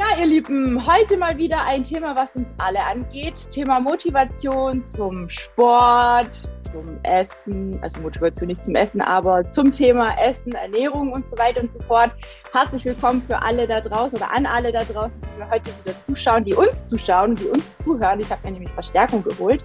Ja, ihr Lieben, heute mal wieder ein Thema, was uns alle angeht. Thema Motivation zum Sport, zum Essen, also Motivation nicht zum Essen, aber zum Thema Essen, Ernährung und so weiter und so fort. Herzlich willkommen für alle da draußen oder an alle da draußen, die wir heute wieder zuschauen, die uns zuschauen, die uns zuhören. Ich habe mir nämlich Verstärkung geholt.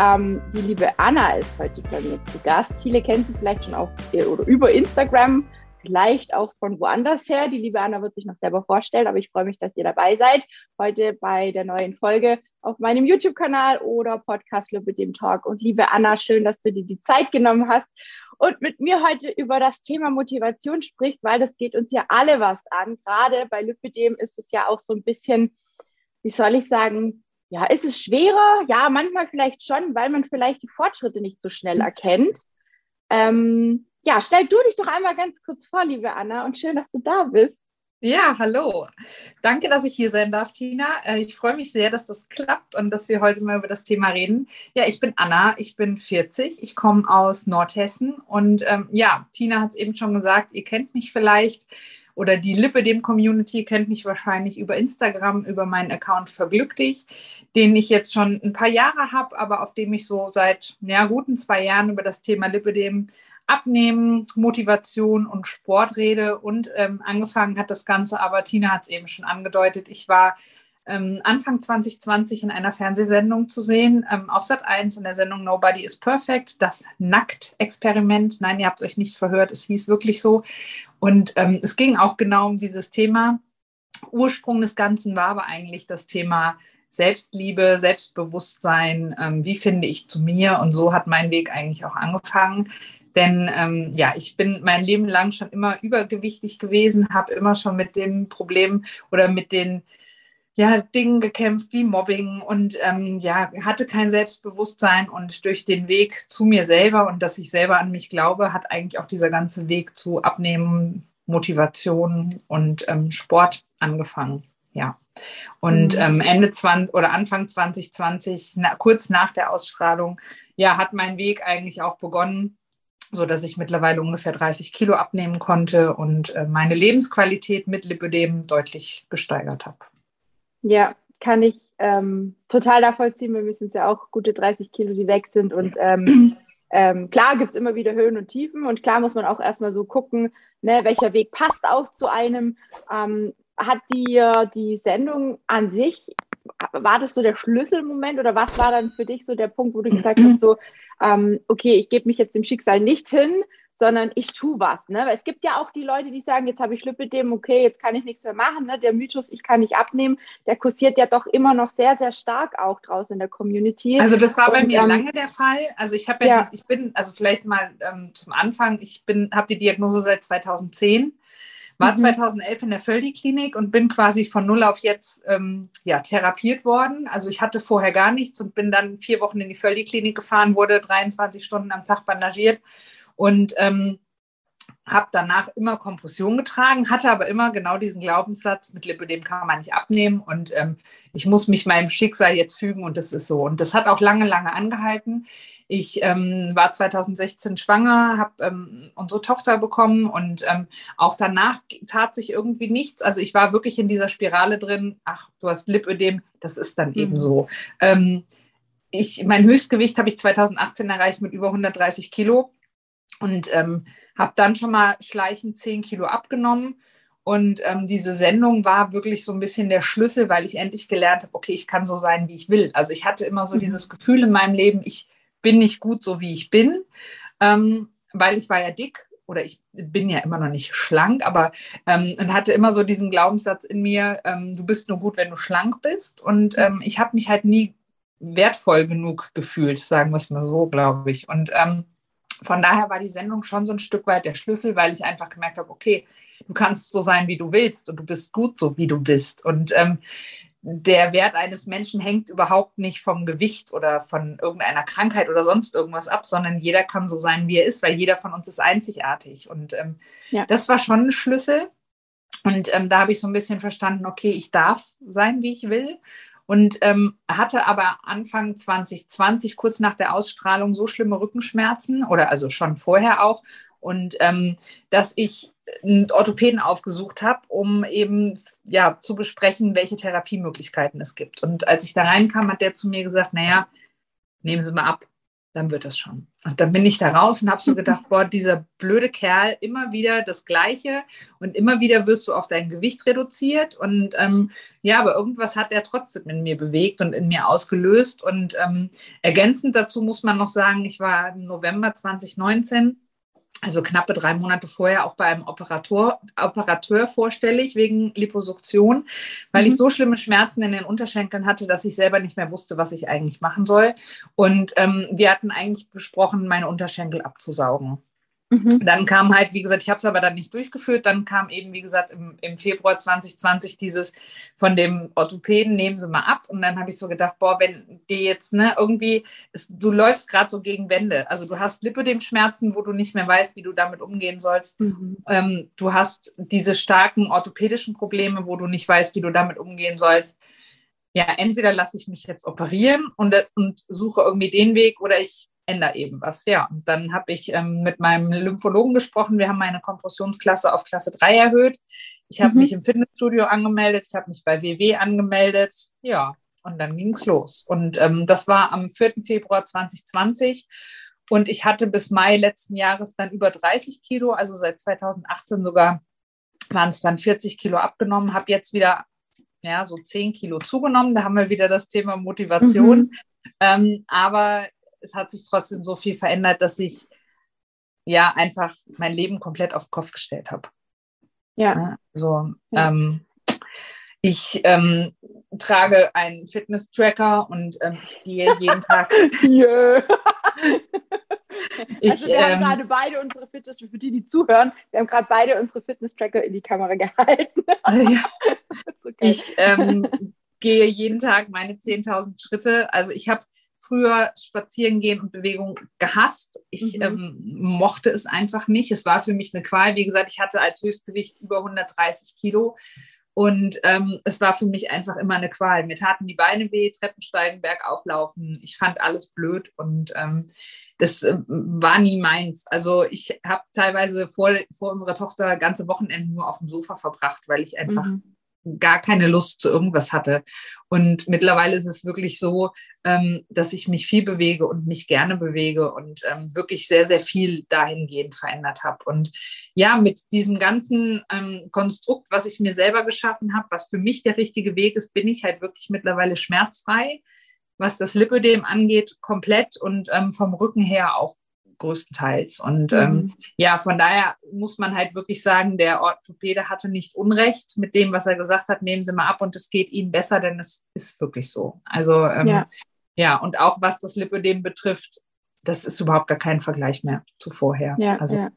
Ähm, die liebe Anna ist heute bei mir zu Gast. Viele kennen sie vielleicht schon auch oder über Instagram vielleicht auch von woanders her. Die liebe Anna wird sich noch selber vorstellen, aber ich freue mich, dass ihr dabei seid. Heute bei der neuen Folge auf meinem YouTube-Kanal oder Podcast mit dem Talk. Und liebe Anna, schön, dass du dir die Zeit genommen hast und mit mir heute über das Thema Motivation sprichst, weil das geht uns ja alle was an. Gerade bei Lipidem ist es ja auch so ein bisschen, wie soll ich sagen, ja, ist es schwerer? Ja, manchmal vielleicht schon, weil man vielleicht die Fortschritte nicht so schnell erkennt. Ähm, ja, stell du dich doch einmal ganz kurz vor, liebe Anna, und schön, dass du da bist. Ja, hallo. Danke, dass ich hier sein darf, Tina. Äh, ich freue mich sehr, dass das klappt und dass wir heute mal über das Thema reden. Ja, ich bin Anna, ich bin 40, ich komme aus Nordhessen und ähm, ja, Tina hat es eben schon gesagt, ihr kennt mich vielleicht oder die Lippe dem Community kennt mich wahrscheinlich über Instagram, über meinen Account Verglücklich, den ich jetzt schon ein paar Jahre habe, aber auf dem ich so seit ja, guten zwei Jahren über das Thema Lippe dem Abnehmen, Motivation und Sportrede. Und ähm, angefangen hat das Ganze, aber Tina hat es eben schon angedeutet. Ich war ähm, Anfang 2020 in einer Fernsehsendung zu sehen, ähm, auf Sat 1 in der Sendung Nobody is Perfect, das Nackt-Experiment. Nein, ihr habt euch nicht verhört, es hieß wirklich so. Und ähm, es ging auch genau um dieses Thema. Ursprung des Ganzen war aber eigentlich das Thema Selbstliebe, Selbstbewusstsein, ähm, wie finde ich zu mir? Und so hat mein Weg eigentlich auch angefangen. Denn ähm, ja, ich bin mein Leben lang schon immer übergewichtig gewesen, habe immer schon mit dem Problem oder mit den ja, Dingen gekämpft wie Mobbing und ähm, ja, hatte kein Selbstbewusstsein und durch den Weg zu mir selber und dass ich selber an mich glaube, hat eigentlich auch dieser ganze Weg zu Abnehmen, Motivation und ähm, Sport angefangen. Ja. Und mhm. ähm, Ende 20 oder Anfang 2020, na, kurz nach der Ausstrahlung, ja, hat mein Weg eigentlich auch begonnen, so dass ich mittlerweile ungefähr 30 Kilo abnehmen konnte und äh, meine Lebensqualität mit Lipödem deutlich gesteigert habe. Ja, kann ich ähm, total nachvollziehen. Wir müssen es ja auch gute 30 Kilo, die weg sind. Und ähm, ähm, klar gibt es immer wieder Höhen und Tiefen und klar muss man auch erstmal so gucken, ne, welcher Weg passt auch zu einem. Ähm, hat dir die Sendung an sich, war das so der Schlüsselmoment oder was war dann für dich so der Punkt, wo du gesagt hast, so, ähm, okay, ich gebe mich jetzt dem Schicksal nicht hin, sondern ich tue was. Ne? Weil es gibt ja auch die Leute, die sagen, jetzt habe ich Lipidem, okay, jetzt kann ich nichts mehr machen. Ne? Der Mythos, ich kann nicht abnehmen, der kursiert ja doch immer noch sehr, sehr stark auch draußen in der Community. Also das war bei Und, mir ähm, lange der Fall. Also ich habe ja, ja. Die, ich bin, also vielleicht mal ähm, zum Anfang, ich bin, habe die Diagnose seit 2010. War mhm. 2011 in der Völdi-Klinik und bin quasi von null auf jetzt ähm, ja, therapiert worden. Also ich hatte vorher gar nichts und bin dann vier Wochen in die Völdi-Klinik gefahren, wurde 23 Stunden am Tag bandagiert und ähm, habe danach immer Kompression getragen, hatte aber immer genau diesen Glaubenssatz, mit Lipödem kann man nicht abnehmen und ähm, ich muss mich meinem Schicksal jetzt fügen und das ist so. Und das hat auch lange, lange angehalten. Ich ähm, war 2016 schwanger, habe ähm, unsere Tochter bekommen und ähm, auch danach tat sich irgendwie nichts. Also ich war wirklich in dieser Spirale drin, ach, du hast Lipödem, das ist dann mhm. eben so. Ähm, ich, mein Höchstgewicht habe ich 2018 erreicht mit über 130 Kilo und ähm, habe dann schon mal schleichend 10 Kilo abgenommen. Und ähm, diese Sendung war wirklich so ein bisschen der Schlüssel, weil ich endlich gelernt habe, okay, ich kann so sein, wie ich will. Also ich hatte immer so mhm. dieses Gefühl in meinem Leben, ich bin nicht gut so, wie ich bin, ähm, weil ich war ja dick oder ich bin ja immer noch nicht schlank, aber ähm, und hatte immer so diesen Glaubenssatz in mir, ähm, du bist nur gut, wenn du schlank bist. Und mhm. ähm, ich habe mich halt nie wertvoll genug gefühlt, sagen wir es mal so, glaube ich. Und ähm, von daher war die Sendung schon so ein Stück weit der Schlüssel, weil ich einfach gemerkt habe, okay, du kannst so sein, wie du willst und du bist gut so, wie du bist. Und ähm, der Wert eines Menschen hängt überhaupt nicht vom Gewicht oder von irgendeiner Krankheit oder sonst irgendwas ab, sondern jeder kann so sein, wie er ist, weil jeder von uns ist einzigartig. Und ähm, ja. das war schon ein Schlüssel. Und ähm, da habe ich so ein bisschen verstanden, okay, ich darf sein, wie ich will und ähm, hatte aber Anfang 2020, kurz nach der Ausstrahlung, so schlimme Rückenschmerzen oder also schon vorher auch und ähm, dass ich einen Orthopäden aufgesucht habe, um eben ja zu besprechen, welche Therapiemöglichkeiten es gibt. Und als ich da reinkam, hat der zu mir gesagt, naja, nehmen Sie mal ab dann wird das schon. Und dann bin ich da raus und habe so gedacht, boah, dieser blöde Kerl, immer wieder das Gleiche und immer wieder wirst du auf dein Gewicht reduziert. Und ähm, ja, aber irgendwas hat er trotzdem in mir bewegt und in mir ausgelöst. Und ähm, ergänzend dazu muss man noch sagen, ich war im November 2019 also knappe drei Monate vorher auch bei einem Operator, Operateur vorstellig wegen Liposuktion, weil mhm. ich so schlimme Schmerzen in den Unterschenkeln hatte, dass ich selber nicht mehr wusste, was ich eigentlich machen soll. Und ähm, wir hatten eigentlich besprochen, meine Unterschenkel abzusaugen. Mhm. Dann kam halt, wie gesagt, ich habe es aber dann nicht durchgeführt. Dann kam eben, wie gesagt, im, im, Februar 2020 dieses von dem Orthopäden, nehmen Sie mal ab. Und dann habe ich so gedacht, boah, wenn dir jetzt ne, irgendwie, ist, du läufst gerade so gegen Wände. Also du hast Lipödem-Schmerzen, wo du nicht mehr weißt, wie du damit umgehen sollst. Mhm. Ähm, du hast diese starken orthopädischen Probleme, wo du nicht weißt, wie du damit umgehen sollst. Ja, entweder lasse ich mich jetzt operieren und, und suche irgendwie den Weg oder ich ändere eben was. Ja, und dann habe ich ähm, mit meinem Lymphologen gesprochen. Wir haben meine Kompressionsklasse auf Klasse 3 erhöht. Ich habe mhm. mich im Fitnessstudio angemeldet. Ich habe mich bei WW angemeldet. Ja, und dann ging es los. Und ähm, das war am 4. Februar 2020. Und ich hatte bis Mai letzten Jahres dann über 30 Kilo, also seit 2018 sogar waren es dann 40 Kilo abgenommen, habe jetzt wieder ja, so 10 Kilo zugenommen. Da haben wir wieder das Thema Motivation. Mhm. Ähm, aber es hat sich trotzdem so viel verändert, dass ich ja einfach mein Leben komplett auf den Kopf gestellt habe. Ja. So, ja. Ähm, ich ähm, trage einen Fitness-Tracker und ähm, ich gehe jeden Tag. ich, also wir haben ähm, gerade beide unsere Fitness, für die, die zuhören, wir haben gerade beide unsere Fitness-Tracker in die Kamera gehalten. ja. okay. Ich ähm, gehe jeden Tag meine 10.000 Schritte. Also ich habe früher spazieren gehen und Bewegung gehasst. Ich mhm. ähm, mochte es einfach nicht. Es war für mich eine Qual. Wie gesagt, ich hatte als Höchstgewicht über 130 Kilo. Und ähm, es war für mich einfach immer eine Qual. Mir taten die Beine weh, Treppensteigen, Bergauflaufen. Ich fand alles blöd und ähm, das äh, war nie meins. Also ich habe teilweise vor, vor unserer Tochter ganze Wochenenden nur auf dem Sofa verbracht, weil ich einfach mhm gar keine Lust zu irgendwas hatte. Und mittlerweile ist es wirklich so, ähm, dass ich mich viel bewege und mich gerne bewege und ähm, wirklich sehr, sehr viel dahingehend verändert habe. Und ja, mit diesem ganzen ähm, Konstrukt, was ich mir selber geschaffen habe, was für mich der richtige Weg ist, bin ich halt wirklich mittlerweile schmerzfrei. Was das Lipödem angeht, komplett und ähm, vom Rücken her auch größtenteils. Und mhm. ähm, ja, von daher muss man halt wirklich sagen, der Orthopäde hatte nicht Unrecht mit dem, was er gesagt hat, nehmen Sie mal ab und es geht Ihnen besser, denn es ist wirklich so. Also ähm, ja. ja, und auch was das Lipödem betrifft, das ist überhaupt gar kein Vergleich mehr zu vorher. Ja, also, ja.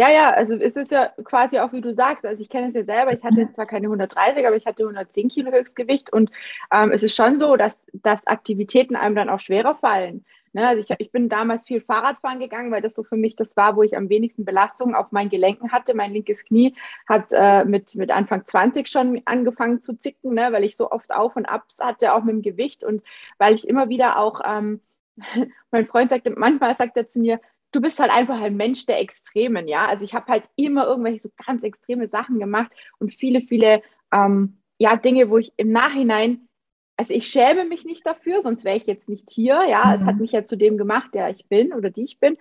Ja, ja, also es ist ja quasi auch, wie du sagst, also ich kenne es ja selber, ich hatte jetzt zwar keine 130, aber ich hatte 110 Kilo Höchstgewicht und ähm, es ist schon so, dass, dass Aktivitäten einem dann auch schwerer fallen. Ne, also ich, ich, bin damals viel Fahrradfahren gegangen, weil das so für mich das war, wo ich am wenigsten Belastung auf meinen Gelenken hatte. Mein linkes Knie hat äh, mit, mit Anfang 20 schon angefangen zu zicken, ne, weil ich so oft Auf und Abs hatte, auch mit dem Gewicht und weil ich immer wieder auch, ähm, mein Freund sagte, manchmal sagt er zu mir, du bist halt einfach ein Mensch der Extremen, ja. Also ich habe halt immer irgendwelche so ganz extreme Sachen gemacht und viele, viele ähm, ja, Dinge, wo ich im Nachhinein also ich schäme mich nicht dafür, sonst wäre ich jetzt nicht hier. Ja, mhm. es hat mhm. mich ja zu dem gemacht, der ich bin oder die ich bin.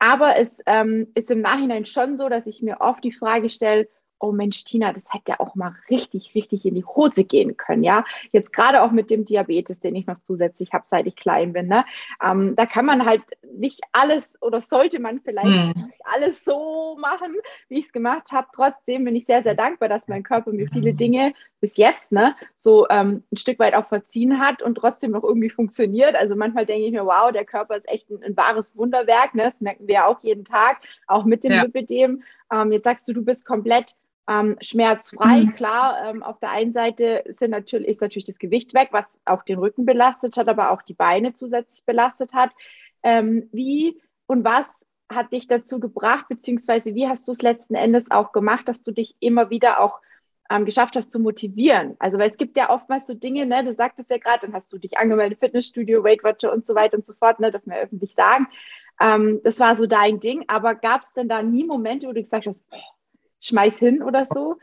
Aber es ähm, ist im Nachhinein schon so, dass ich mir oft die Frage stelle, oh Mensch, Tina, das hätte ja auch mal richtig, richtig in die Hose gehen können, ja. Jetzt gerade auch mit dem Diabetes, den ich noch zusätzlich habe, seit ich klein bin, ne? Ähm, da kann man halt nicht alles oder sollte man vielleicht hm. nicht alles so machen, wie ich es gemacht habe. Trotzdem bin ich sehr, sehr dankbar, dass mein Körper mir viele Dinge bis jetzt, ne, so ähm, ein Stück weit auch verziehen hat und trotzdem noch irgendwie funktioniert. Also manchmal denke ich mir, wow, der Körper ist echt ein, ein wahres Wunderwerk, ne? Das merken wir ja auch jeden Tag, auch mit dem ja. Lipidem. Ähm, jetzt sagst du, du bist komplett ähm, schmerzfrei. Mhm. Klar, ähm, auf der einen Seite sind natürlich, ist natürlich das Gewicht weg, was auch den Rücken belastet hat, aber auch die Beine zusätzlich belastet hat. Ähm, wie und was hat dich dazu gebracht, beziehungsweise wie hast du es letzten Endes auch gemacht, dass du dich immer wieder auch ähm, geschafft hast zu motivieren? Also, weil es gibt ja oftmals so Dinge, ne, du sagtest ja gerade, dann hast du dich angemeldet, Fitnessstudio, Weight Watcher und so weiter und so fort, ne, darf man öffentlich sagen. Ähm, das war so dein Ding, aber gab es denn da nie Momente, wo du gesagt hast, boah, schmeiß hin oder so?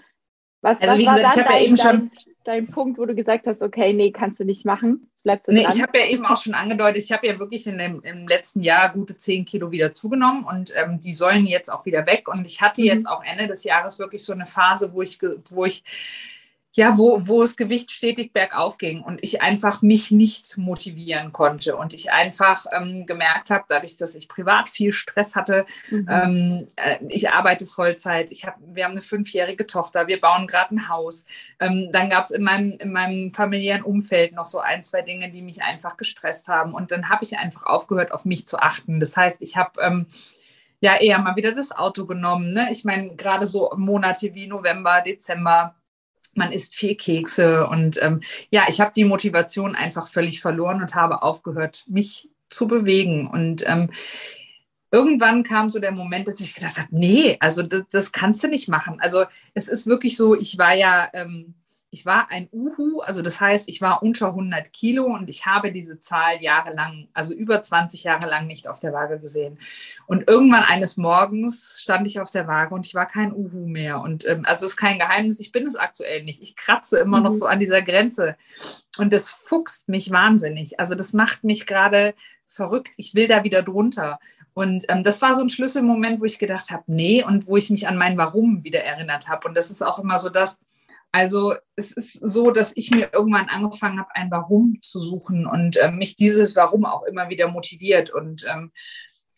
Was, also was wie gesagt, ich habe ja eben schon dein Punkt, wo du gesagt hast, okay, nee, kannst du nicht machen? Bleibst du nee, dran? ich habe ja eben auch schon angedeutet, ich habe ja wirklich in dem, im letzten Jahr gute 10 Kilo wieder zugenommen und ähm, die sollen jetzt auch wieder weg. Und ich hatte mhm. jetzt auch Ende des Jahres wirklich so eine Phase, wo ich, wo ich ja, wo, wo das Gewicht stetig bergauf ging und ich einfach mich nicht motivieren konnte und ich einfach ähm, gemerkt habe, dadurch, dass ich privat viel Stress hatte, mhm. ähm, äh, ich arbeite Vollzeit, ich hab, wir haben eine fünfjährige Tochter, wir bauen gerade ein Haus. Ähm, dann gab es in meinem, in meinem familiären Umfeld noch so ein, zwei Dinge, die mich einfach gestresst haben und dann habe ich einfach aufgehört, auf mich zu achten. Das heißt, ich habe ähm, ja eher mal wieder das Auto genommen. Ne? Ich meine, gerade so Monate wie November, Dezember, man isst viel Kekse und ähm, ja, ich habe die Motivation einfach völlig verloren und habe aufgehört, mich zu bewegen. Und ähm, irgendwann kam so der Moment, dass ich gedacht habe, nee, also das, das kannst du nicht machen. Also es ist wirklich so, ich war ja ähm, ich war ein Uhu, also das heißt, ich war unter 100 Kilo und ich habe diese Zahl jahrelang, also über 20 Jahre lang nicht auf der Waage gesehen. Und irgendwann eines Morgens stand ich auf der Waage und ich war kein Uhu mehr. Und ähm, also es ist kein Geheimnis, ich bin es aktuell nicht. Ich kratze immer mhm. noch so an dieser Grenze und das fuchst mich wahnsinnig. Also das macht mich gerade verrückt. Ich will da wieder drunter. Und ähm, das war so ein Schlüsselmoment, wo ich gedacht habe, nee, und wo ich mich an mein Warum wieder erinnert habe. Und das ist auch immer so das, also es ist so, dass ich mir irgendwann angefangen habe, ein Warum zu suchen und äh, mich dieses Warum auch immer wieder motiviert. Und ähm,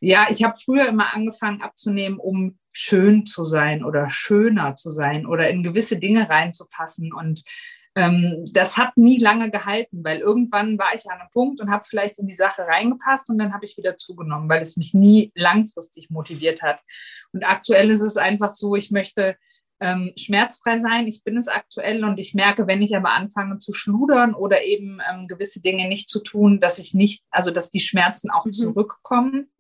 ja, ich habe früher immer angefangen abzunehmen, um schön zu sein oder schöner zu sein oder in gewisse Dinge reinzupassen. Und ähm, das hat nie lange gehalten, weil irgendwann war ich an einem Punkt und habe vielleicht in die Sache reingepasst und dann habe ich wieder zugenommen, weil es mich nie langfristig motiviert hat. Und aktuell ist es einfach so, ich möchte ähm, schmerzfrei sein. Ich bin es aktuell und ich merke, wenn ich aber anfange zu schludern oder eben ähm, gewisse Dinge nicht zu tun, dass ich nicht, also dass die Schmerzen auch mhm. zurückkommen.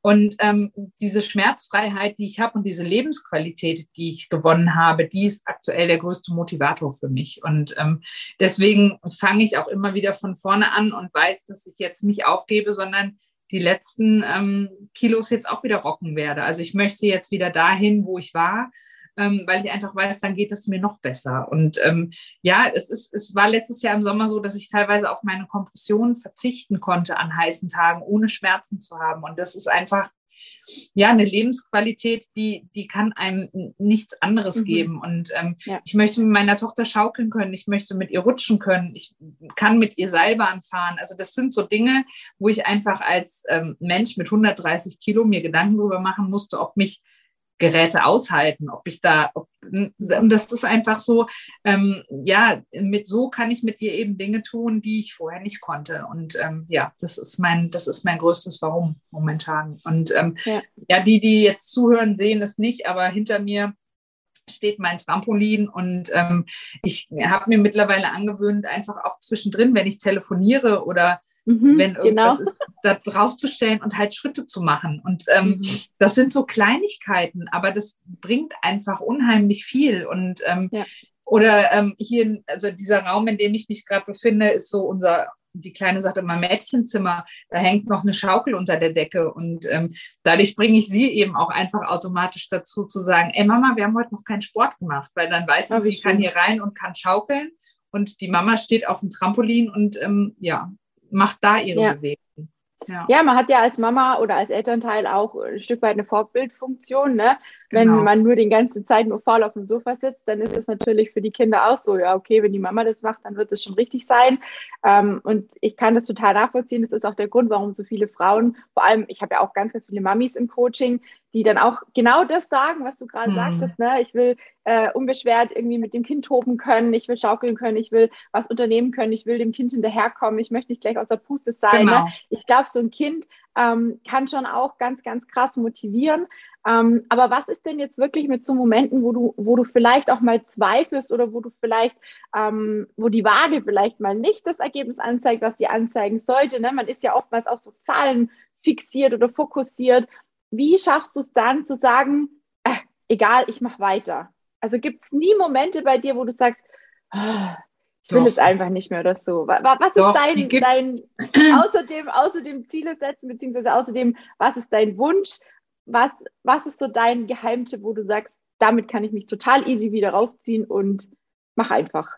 Und ähm, diese Schmerzfreiheit, die ich habe und diese Lebensqualität, die ich gewonnen habe, die ist aktuell der größte Motivator für mich. Und ähm, deswegen fange ich auch immer wieder von vorne an und weiß, dass ich jetzt nicht aufgebe, sondern die letzten ähm, Kilos jetzt auch wieder rocken werde. Also ich möchte jetzt wieder dahin, wo ich war ähm, weil ich einfach weiß, dann geht es mir noch besser. Und ähm, ja, es, ist, es war letztes Jahr im Sommer so, dass ich teilweise auf meine Kompression verzichten konnte an heißen Tagen, ohne Schmerzen zu haben. Und das ist einfach ja, eine Lebensqualität, die, die kann einem nichts anderes mhm. geben. Und ähm, ja. ich möchte mit meiner Tochter schaukeln können, ich möchte mit ihr rutschen können, ich kann mit ihr Seilbahn fahren. Also das sind so Dinge, wo ich einfach als ähm, Mensch mit 130 Kilo mir Gedanken darüber machen musste, ob mich Geräte aushalten, ob ich da, ob, und das ist einfach so, ähm, ja, mit so kann ich mit ihr eben Dinge tun, die ich vorher nicht konnte. Und ähm, ja, das ist mein, das ist mein größtes Warum momentan. Und ähm, ja. ja, die, die jetzt zuhören, sehen es nicht, aber hinter mir steht mein Trampolin und ähm, ich habe mir mittlerweile angewöhnt, einfach auch zwischendrin, wenn ich telefoniere oder mhm, wenn irgendwas genau. ist, da draufzustellen und halt Schritte zu machen. Und ähm, mhm. das sind so Kleinigkeiten, aber das bringt einfach unheimlich viel. Und ähm, ja. oder ähm, hier, also dieser Raum, in dem ich mich gerade befinde, ist so unser die Kleine sagt immer Mädchenzimmer, da hängt noch eine Schaukel unter der Decke. Und ähm, dadurch bringe ich sie eben auch einfach automatisch dazu zu sagen, ey Mama, wir haben heute noch keinen Sport gemacht, weil dann weiß sie, sie kann hier rein und kann schaukeln. Und die Mama steht auf dem Trampolin und ähm, ja, macht da ihre ja. Bewegung. Ja. ja. man hat ja als Mama oder als Elternteil auch ein Stück weit eine Vorbildfunktion. Ne? Wenn genau. man nur die ganze Zeit nur faul auf dem Sofa sitzt, dann ist es natürlich für die Kinder auch so, ja, okay, wenn die Mama das macht, dann wird es schon richtig sein. Ähm, und ich kann das total nachvollziehen. Das ist auch der Grund, warum so viele Frauen, vor allem, ich habe ja auch ganz, ganz viele Mamis im Coaching, die dann auch genau das sagen, was du gerade mhm. sagtest. Ne? Ich will äh, unbeschwert irgendwie mit dem Kind toben können, ich will schaukeln können, ich will was unternehmen können, ich will dem Kind hinterherkommen, ich möchte nicht gleich aus der Puste sein. Ne? Genau. Ne? Ich glaube, so ein Kind ähm, kann schon auch ganz, ganz krass motivieren. Ähm, aber was ist denn jetzt wirklich mit so Momenten, wo du, wo du vielleicht auch mal zweifelst oder wo du vielleicht, ähm, wo die Waage vielleicht mal nicht das Ergebnis anzeigt, was sie anzeigen sollte? Ne? Man ist ja oftmals auch so Zahlen fixiert oder fokussiert wie schaffst du es dann zu sagen, äh, egal, ich mache weiter? Also gibt es nie Momente bei dir, wo du sagst, oh, ich will es einfach nicht mehr oder so. Was Doch, ist dein, dein außerdem, außerdem Ziele setzen, beziehungsweise außerdem, was ist dein Wunsch? Was, was ist so dein Geheimtipp, wo du sagst, damit kann ich mich total easy wieder raufziehen und mach einfach.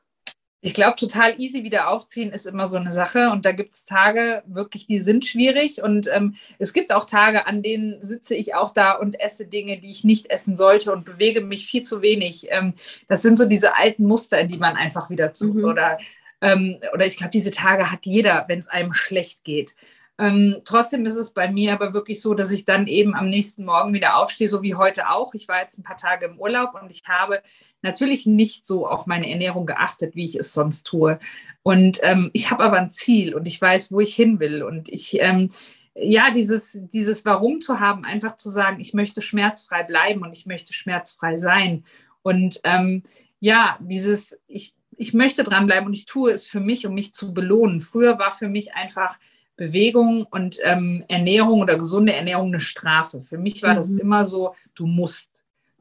Ich glaube, total easy wieder aufziehen ist immer so eine Sache. Und da gibt es Tage, wirklich, die sind schwierig. Und ähm, es gibt auch Tage, an denen sitze ich auch da und esse Dinge, die ich nicht essen sollte und bewege mich viel zu wenig. Ähm, das sind so diese alten Muster, in die man einfach wieder zu. Mhm. Oder, ähm, oder ich glaube, diese Tage hat jeder, wenn es einem schlecht geht. Ähm, trotzdem ist es bei mir aber wirklich so, dass ich dann eben am nächsten Morgen wieder aufstehe, so wie heute auch. Ich war jetzt ein paar Tage im Urlaub und ich habe natürlich nicht so auf meine Ernährung geachtet, wie ich es sonst tue. Und ähm, ich habe aber ein Ziel und ich weiß, wo ich hin will. Und ich, ähm, ja, dieses, dieses Warum zu haben, einfach zu sagen, ich möchte schmerzfrei bleiben und ich möchte schmerzfrei sein. Und ähm, ja, dieses, ich, ich möchte dranbleiben und ich tue es für mich, um mich zu belohnen. Früher war für mich einfach Bewegung und ähm, Ernährung oder gesunde Ernährung eine Strafe. Für mich war mhm. das immer so, du musst,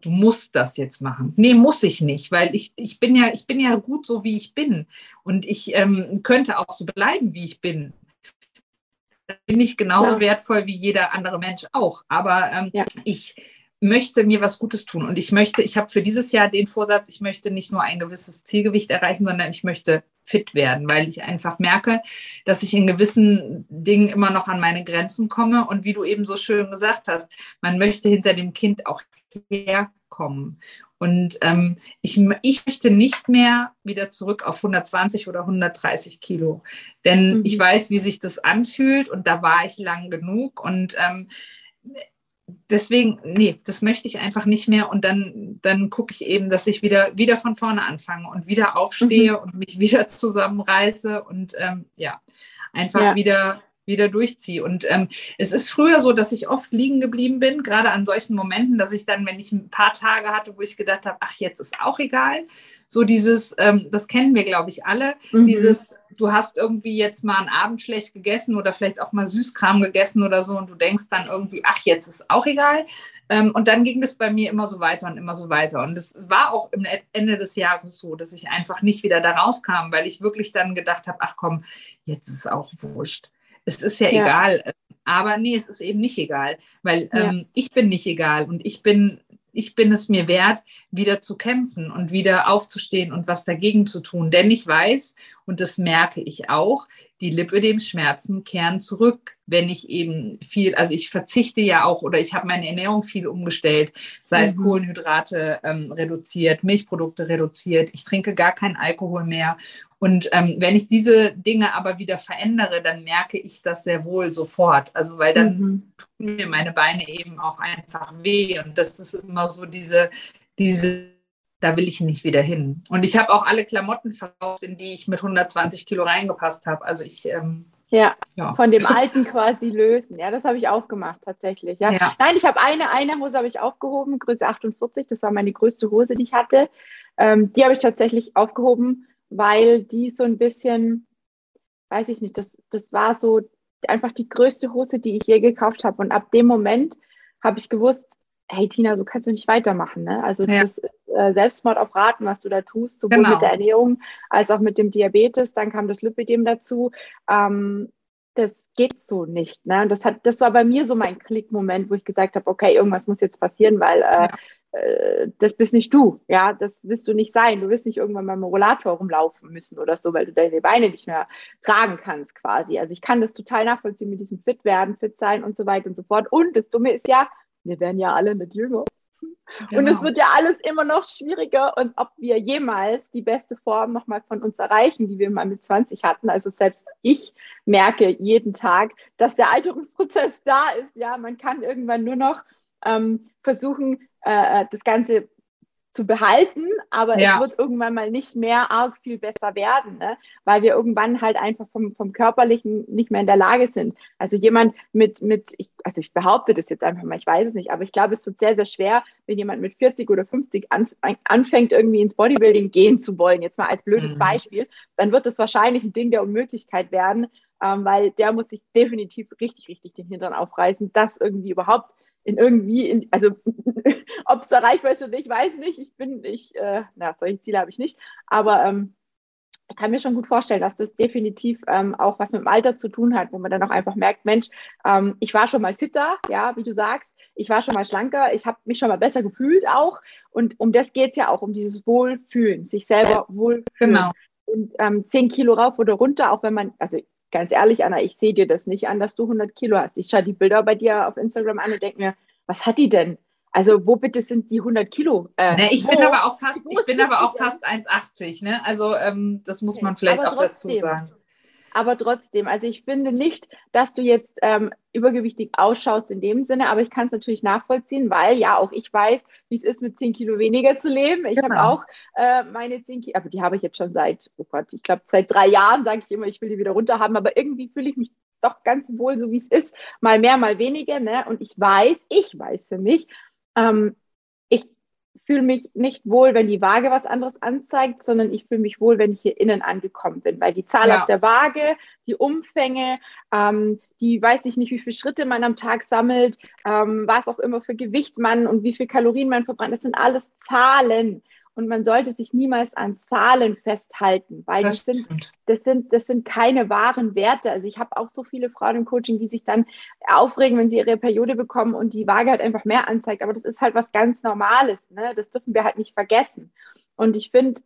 du musst das jetzt machen. Nee, muss ich nicht, weil ich, ich bin ja, ich bin ja gut so, wie ich bin. Und ich ähm, könnte auch so bleiben, wie ich bin. Bin ich genauso ja. wertvoll wie jeder andere Mensch auch. Aber ähm, ja. ich möchte mir was Gutes tun. Und ich möchte, ich habe für dieses Jahr den Vorsatz, ich möchte nicht nur ein gewisses Zielgewicht erreichen, sondern ich möchte fit werden, weil ich einfach merke, dass ich in gewissen Dingen immer noch an meine Grenzen komme. Und wie du eben so schön gesagt hast, man möchte hinter dem Kind auch herkommen. Und ähm, ich, ich möchte nicht mehr wieder zurück auf 120 oder 130 Kilo, denn mhm. ich weiß, wie sich das anfühlt und da war ich lang genug und ähm, deswegen, nee, das möchte ich einfach nicht mehr. Und dann, dann gucke ich eben, dass ich wieder, wieder von vorne anfange und wieder aufstehe mhm. und mich wieder zusammenreiße und ähm, ja, einfach ja. wieder wieder durchziehe. Und ähm, es ist früher so, dass ich oft liegen geblieben bin, gerade an solchen Momenten, dass ich dann, wenn ich ein paar Tage hatte, wo ich gedacht habe, ach, jetzt ist auch egal, so dieses, ähm, das kennen wir, glaube ich, alle, mhm. dieses, du hast irgendwie jetzt mal einen Abend schlecht gegessen oder vielleicht auch mal Süßkram gegessen oder so und du denkst dann irgendwie, ach, jetzt ist auch egal. Ähm, und dann ging es bei mir immer so weiter und immer so weiter. Und es war auch im Ende des Jahres so, dass ich einfach nicht wieder da rauskam, weil ich wirklich dann gedacht habe, ach komm, jetzt ist auch wurscht. Es ist ja, ja. egal. Aber nee, es ist eben nicht egal, weil ja. ähm, ich bin nicht egal und ich bin ich bin es mir wert, wieder zu kämpfen und wieder aufzustehen und was dagegen zu tun. Denn ich weiß, und das merke ich auch, die Lipödem-Schmerzen kehren zurück, wenn ich eben viel, also ich verzichte ja auch oder ich habe meine Ernährung viel umgestellt, sei es mhm. Kohlenhydrate ähm, reduziert, Milchprodukte reduziert, ich trinke gar keinen Alkohol mehr. Und ähm, wenn ich diese Dinge aber wieder verändere, dann merke ich das sehr wohl sofort. Also weil dann mhm. tun mir meine Beine eben auch einfach weh. Und das ist immer so diese, diese da will ich nicht wieder hin. Und ich habe auch alle Klamotten verkauft, in die ich mit 120 Kilo reingepasst habe. Also ich. Ähm, ja, ja, von dem alten quasi lösen. Ja, das habe ich auch gemacht, tatsächlich. Ja. ja. Nein, ich habe eine, eine Hose habe ich aufgehoben, Größe 48. Das war meine größte Hose, die ich hatte. Ähm, die habe ich tatsächlich aufgehoben, weil die so ein bisschen, weiß ich nicht, das, das war so einfach die größte Hose, die ich je gekauft habe. Und ab dem Moment habe ich gewusst, hey Tina, so kannst du nicht weitermachen. Ne? Also ja. das ist äh, Selbstmord auf Raten, was du da tust, sowohl genau. mit der Ernährung als auch mit dem Diabetes. Dann kam das Lipidem dazu. Ähm, das geht so nicht. Ne? Das, hat, das war bei mir so mein Klickmoment, wo ich gesagt habe, okay, irgendwas muss jetzt passieren, weil äh, ja. äh, das bist nicht du. Ja, das wirst du nicht sein. Du wirst nicht irgendwann mal mit dem Rollator rumlaufen müssen oder so, weil du deine Beine nicht mehr tragen kannst quasi. Also ich kann das total nachvollziehen mit diesem Fit werden, fit sein und so weiter und so fort. Und das Dumme ist ja, wir werden ja alle nicht jünger. Genau. Und es wird ja alles immer noch schwieriger und ob wir jemals die beste Form nochmal von uns erreichen, die wir mal mit 20 hatten. Also selbst ich merke jeden Tag, dass der Alterungsprozess da ist. Ja, man kann irgendwann nur noch ähm, versuchen, äh, das Ganze zu behalten, aber ja. es wird irgendwann mal nicht mehr arg viel besser werden, ne? weil wir irgendwann halt einfach vom, vom Körperlichen nicht mehr in der Lage sind. Also jemand mit, mit ich, also ich behaupte das jetzt einfach mal, ich weiß es nicht, aber ich glaube, es wird sehr, sehr schwer, wenn jemand mit 40 oder 50 anf anfängt, irgendwie ins Bodybuilding gehen zu wollen, jetzt mal als blödes mhm. Beispiel, dann wird das wahrscheinlich ein Ding der Unmöglichkeit werden, ähm, weil der muss sich definitiv richtig, richtig den Hintern aufreißen, das irgendwie überhaupt in irgendwie, in, also ob es erreichbar ist oder nicht, weiß nicht. Ich bin, ich, äh, na, solche Ziele habe ich nicht. Aber ähm, ich kann mir schon gut vorstellen, dass das definitiv ähm, auch was mit dem Alter zu tun hat, wo man dann auch einfach merkt, Mensch, ähm, ich war schon mal fitter, ja, wie du sagst. ich war schon mal schlanker, ich habe mich schon mal besser gefühlt auch. Und um das geht es ja auch, um dieses Wohlfühlen, sich selber wohlfühlen. Genau. Und ähm, 10 Kilo rauf oder runter, auch wenn man, also ganz ehrlich, Anna, ich sehe dir das nicht an, dass du 100 Kilo hast. Ich schaue die Bilder bei dir auf Instagram an und denke mir, was hat die denn? Also wo bitte sind die 100 Kilo? Äh, ne, ich wo? bin aber auch fast, ich bin aber auch fast 1,80. Ne? Also ähm, das muss man vielleicht auch trotzdem, dazu sagen. Aber trotzdem, also ich finde nicht, dass du jetzt ähm, übergewichtig ausschaust in dem Sinne, aber ich kann es natürlich nachvollziehen, weil ja auch ich weiß, wie es ist, mit 10 Kilo weniger zu leben. Ich genau. habe auch äh, meine 10 Kilo, aber die habe ich jetzt schon seit, oh Gott, ich glaube seit drei Jahren sage ich immer, ich will die wieder runter haben, aber irgendwie fühle ich mich doch ganz wohl, so wie es ist, mal mehr, mal weniger. Ne? Und ich weiß, ich weiß für mich, ähm, fühle mich nicht wohl, wenn die Waage was anderes anzeigt, sondern ich fühle mich wohl, wenn ich hier innen angekommen bin, weil die Zahl ja. auf der Waage, die Umfänge, ähm, die weiß ich nicht, wie viele Schritte man am Tag sammelt, ähm, was auch immer für Gewicht man und wie viel Kalorien man verbrannt, das sind alles Zahlen. Und man sollte sich niemals an Zahlen festhalten, weil das, das sind, das, sind, das sind keine wahren Werte. Also ich habe auch so viele Frauen im Coaching, die sich dann aufregen, wenn sie ihre Periode bekommen und die Waage halt einfach mehr anzeigt. Aber das ist halt was ganz Normales. Ne? Das dürfen wir halt nicht vergessen. Und ich finde,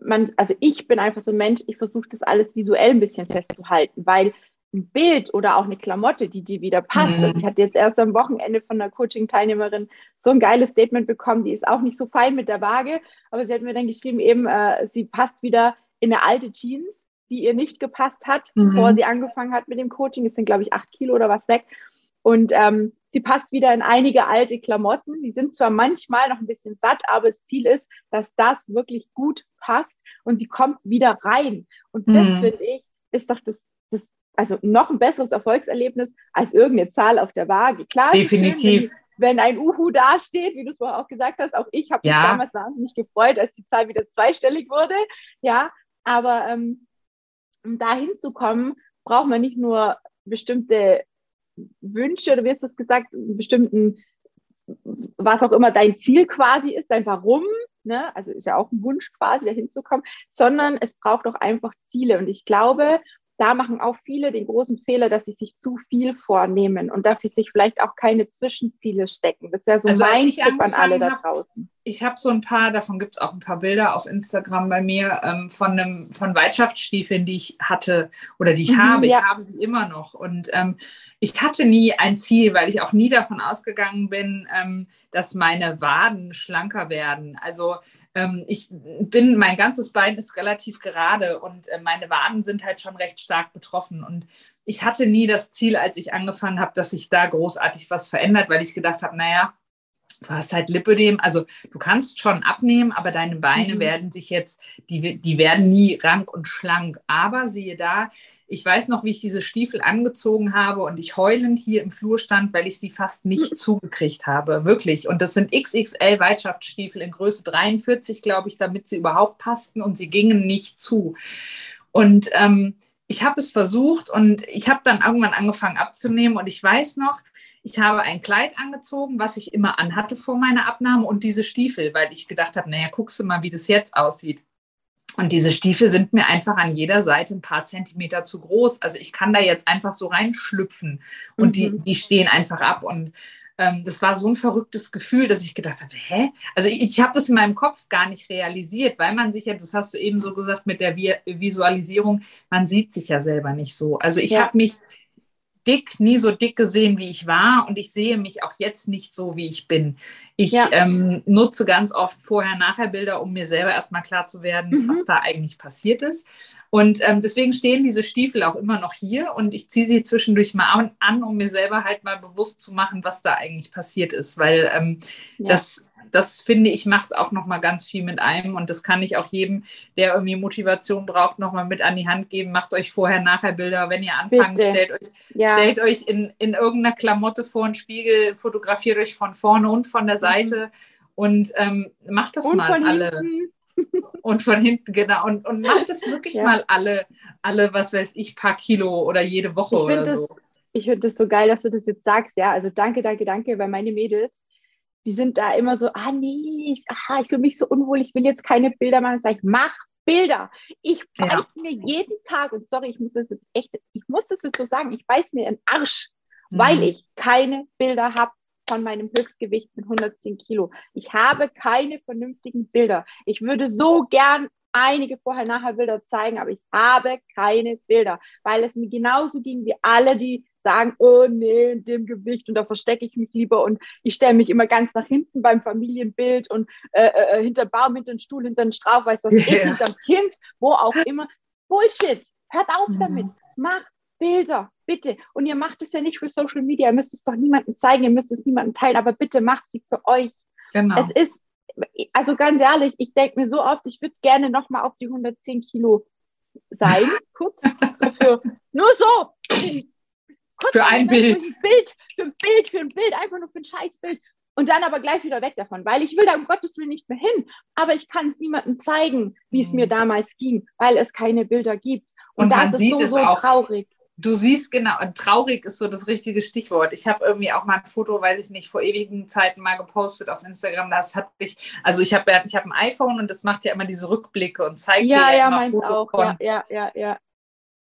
man, also ich bin einfach so ein Mensch, ich versuche das alles visuell ein bisschen festzuhalten, weil ein Bild oder auch eine Klamotte, die dir wieder passt. Mhm. Also ich hatte jetzt erst am Wochenende von einer Coaching-Teilnehmerin so ein geiles Statement bekommen, die ist auch nicht so fein mit der Waage, aber sie hat mir dann geschrieben, eben, äh, sie passt wieder in eine alte Jeans, die ihr nicht gepasst hat, mhm. bevor sie angefangen hat mit dem Coaching. Es sind, glaube ich, acht Kilo oder was weg. Und ähm, sie passt wieder in einige alte Klamotten. Die sind zwar manchmal noch ein bisschen satt, aber das Ziel ist, dass das wirklich gut passt und sie kommt wieder rein. Und das, mhm. finde ich, ist doch das also noch ein besseres Erfolgserlebnis als irgendeine Zahl auf der Waage. Klar, definitiv. Schön, wenn, wenn, ein Uhu dasteht, wie du es vorher auch gesagt hast, auch ich habe mich ja. damals wahnsinnig gefreut, als die Zahl wieder zweistellig wurde. Ja, aber ähm, um da hinzukommen, braucht man nicht nur bestimmte Wünsche oder wie hast du es gesagt, bestimmten, was auch immer dein Ziel quasi ist, dein Warum, ne? also ist ja auch ein Wunsch quasi, da hinzukommen, sondern es braucht auch einfach Ziele. Und ich glaube, da machen auch viele den großen Fehler, dass sie sich zu viel vornehmen und dass sie sich vielleicht auch keine Zwischenziele stecken. Das wäre so also mein Tipp an alle da draußen. Ich habe so ein paar, davon gibt es auch ein paar Bilder auf Instagram bei mir ähm, von einem von Weitschaftsstiefeln, die ich hatte oder die ich mhm, habe. Ja. Ich habe sie immer noch. Und ähm, ich hatte nie ein Ziel, weil ich auch nie davon ausgegangen bin, ähm, dass meine Waden schlanker werden. Also ähm, ich bin, mein ganzes Bein ist relativ gerade und äh, meine Waden sind halt schon recht stark betroffen. Und ich hatte nie das Ziel, als ich angefangen habe, dass sich da großartig was verändert, weil ich gedacht habe, naja, du hast halt Lipödem, also du kannst schon abnehmen, aber deine Beine mhm. werden sich jetzt, die, die werden nie rank und schlank. Aber siehe da, ich weiß noch, wie ich diese Stiefel angezogen habe und ich heulend hier im Flur stand, weil ich sie fast nicht mhm. zugekriegt habe. Wirklich. Und das sind XXL Weitschaftsstiefel in Größe 43, glaube ich, damit sie überhaupt passten und sie gingen nicht zu. Und ähm, ich habe es versucht und ich habe dann irgendwann angefangen abzunehmen und ich weiß noch, ich habe ein Kleid angezogen, was ich immer anhatte vor meiner Abnahme und diese Stiefel, weil ich gedacht habe, naja, guckst du mal, wie das jetzt aussieht. Und diese Stiefel sind mir einfach an jeder Seite ein paar Zentimeter zu groß. Also ich kann da jetzt einfach so reinschlüpfen und mhm. die, die stehen einfach ab. Und ähm, das war so ein verrücktes Gefühl, dass ich gedacht habe, hä? Also ich, ich habe das in meinem Kopf gar nicht realisiert, weil man sich ja, das hast du eben so gesagt mit der Visualisierung, man sieht sich ja selber nicht so. Also ich ja. habe mich dick, nie so dick gesehen, wie ich war. Und ich sehe mich auch jetzt nicht so, wie ich bin. Ich ja. ähm, nutze ganz oft Vorher-Nachher-Bilder, um mir selber erstmal klar zu werden, mhm. was da eigentlich passiert ist. Und ähm, deswegen stehen diese Stiefel auch immer noch hier und ich ziehe sie zwischendurch mal an, um mir selber halt mal bewusst zu machen, was da eigentlich passiert ist, weil ähm, ja. das das finde ich macht auch noch mal ganz viel mit einem und das kann ich auch jedem, der irgendwie Motivation braucht, noch mal mit an die Hand geben. Macht euch vorher nachher Bilder, wenn ihr anfangt, Bitte. stellt euch, ja. stellt euch in, in irgendeiner Klamotte vor einen Spiegel, fotografiert euch von vorne und von der mhm. Seite mhm. und ähm, macht das und mal alle. und von hinten, genau. Und, und macht es wirklich ja. mal alle, alle, was weiß ich, paar Kilo oder jede Woche oder so. Das, ich finde das so geil, dass du das jetzt sagst, ja. Also danke, danke, danke, weil meine Mädels, die sind da immer so, ah nee, ich, aha, ich fühle mich so unwohl, ich will jetzt keine Bilder machen. Sag ich, mach Bilder. Ich beiß ja. mir jeden Tag, und sorry, ich muss das jetzt echt, ich muss das jetzt so sagen, ich beiß mir den Arsch, mhm. weil ich keine Bilder habe von meinem Höchstgewicht mit 110 Kilo. Ich habe keine vernünftigen Bilder. Ich würde so gern einige Vorher-Nachher-Bilder zeigen, aber ich habe keine Bilder, weil es mir genauso ging wie alle, die sagen, oh nee, in dem Gewicht und da verstecke ich mich lieber und ich stelle mich immer ganz nach hinten beim Familienbild und äh, äh, hinter Baum, hinter den Stuhl, hinter den Strauch, weiß was yeah. ich, hinterm Kind, wo auch immer. Bullshit, hört auf mhm. damit, macht Bilder, bitte. Und ihr macht es ja nicht für Social Media, ihr müsst es doch niemandem zeigen, ihr müsst es niemandem teilen, aber bitte macht sie für euch. Genau. Es ist also ganz ehrlich, ich denke mir so oft, ich würde gerne nochmal auf die 110 Kilo sein, kurz, so für, nur so, kurz für ein Bild. Für ein Bild, für ein Bild, für ein Bild, einfach nur für ein Scheißbild und dann aber gleich wieder weg davon, weil ich will da um Gottes Willen nicht mehr hin, aber ich kann es niemandem zeigen, wie es mhm. mir damals ging, weil es keine Bilder gibt. Und, und das ist so, so traurig. Du siehst genau, traurig ist so das richtige Stichwort. Ich habe irgendwie auch mal ein Foto, weiß ich nicht, vor ewigen Zeiten mal gepostet auf Instagram. Das hat ich, also ich habe ich hab ein iPhone und das macht ja immer diese Rückblicke und zeigt ja, dir ja, immer Fotos auch. von. Ja, ja, ja,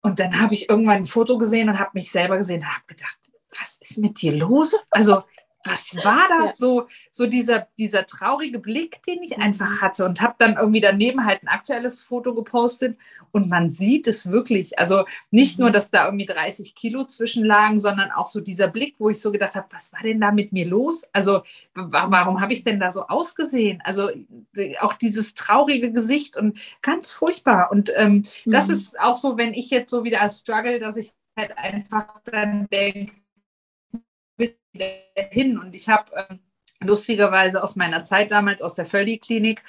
Und dann habe ich irgendwann ein Foto gesehen und habe mich selber gesehen und habe gedacht, was ist mit dir los? Also was war das? Ja. So, so dieser, dieser traurige Blick, den ich mhm. einfach hatte und habe dann irgendwie daneben halt ein aktuelles Foto gepostet und man sieht es wirklich. Also nicht mhm. nur, dass da irgendwie 30 Kilo zwischenlagen, sondern auch so dieser Blick, wo ich so gedacht habe, was war denn da mit mir los? Also warum habe ich denn da so ausgesehen? Also auch dieses traurige Gesicht und ganz furchtbar. Und ähm, mhm. das ist auch so, wenn ich jetzt so wieder struggle, dass ich halt einfach dann denke, hin. Und ich habe ähm, lustigerweise aus meiner Zeit damals aus der Völdi-Klinik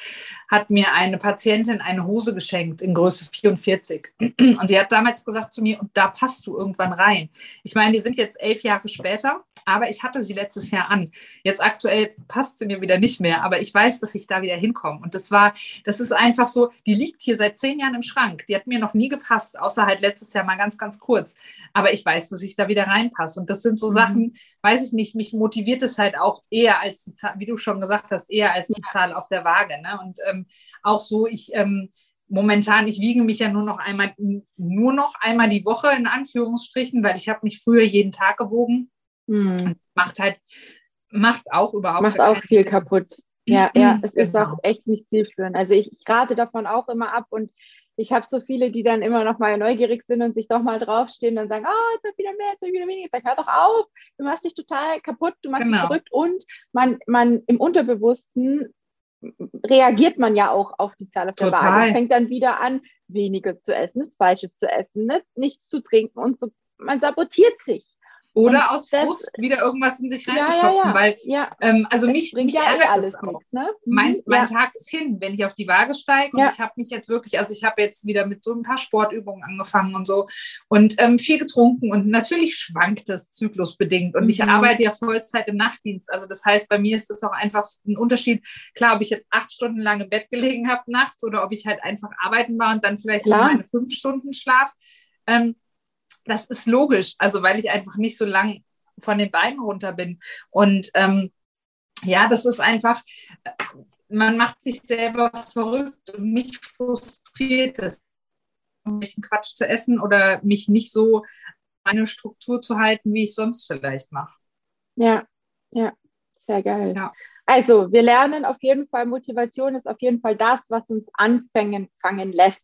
hat mir eine Patientin eine Hose geschenkt in Größe 44. Und sie hat damals gesagt zu mir, und da passt du irgendwann rein. Ich meine, die sind jetzt elf Jahre später, aber ich hatte sie letztes Jahr an. Jetzt aktuell passt sie mir wieder nicht mehr, aber ich weiß, dass ich da wieder hinkomme. Und das war, das ist einfach so, die liegt hier seit zehn Jahren im Schrank. Die hat mir noch nie gepasst, außer halt letztes Jahr mal ganz, ganz kurz. Aber ich weiß, dass ich da wieder reinpasse. Und das sind so mhm. Sachen, weiß ich nicht, mich motiviert es halt auch eher als die Zahl, wie du schon gesagt hast, eher als die Zahl auf der Waage. Ne? Und ähm, auch so, ich ähm, momentan, ich wiege mich ja nur noch einmal, nur noch einmal die Woche in Anführungsstrichen, weil ich habe mich früher jeden Tag gewogen. Hm. Macht halt, macht auch überhaupt Macht auch viel Sinn. kaputt. Ja, ja, es genau. ist auch echt nicht zielführend. Also ich, ich rate davon auch immer ab und ich habe so viele, die dann immer noch mal neugierig sind und sich doch mal draufstehen und sagen, oh, jetzt wird wieder mehr, jetzt wird wieder weniger. Ich sage, hör doch auf, du machst dich total kaputt, du machst genau. dich verrückt und man, man im Unterbewussten reagiert man ja auch auf die Zahl auf der Total. Waage. Fängt dann wieder an, weniger zu essen, das Falsche zu essen, ne? nichts zu trinken und so. Man sabotiert sich. Oder aus Frust das, wieder irgendwas in sich reinzustopfen, ja, ja, ja. weil ähm, also das mich, mich ärgert alles das auch. Nichts, ne? Mein, mhm, mein Tag ist hin, wenn ich auf die Waage steige und ich habe mich jetzt wirklich, also ich habe jetzt wieder mit so ein paar Sportübungen angefangen und so und ähm, viel getrunken und natürlich schwankt das zyklusbedingt und mhm. ich arbeite ja Vollzeit im Nachtdienst, also das heißt, bei mir ist das auch einfach ein Unterschied, klar, ob ich jetzt acht Stunden lang im Bett gelegen habe nachts oder ob ich halt einfach arbeiten war und dann vielleicht noch meine fünf Stunden Schlaf. Ähm, das ist logisch, also weil ich einfach nicht so lang von den Beinen runter bin. Und ähm, ja, das ist einfach, man macht sich selber verrückt und mich frustriert es, mich einen Quatsch zu essen oder mich nicht so eine Struktur zu halten, wie ich sonst vielleicht mache. Ja, ja, sehr geil. Ja. Also, wir lernen auf jeden Fall, Motivation ist auf jeden Fall das, was uns anfangen fangen lässt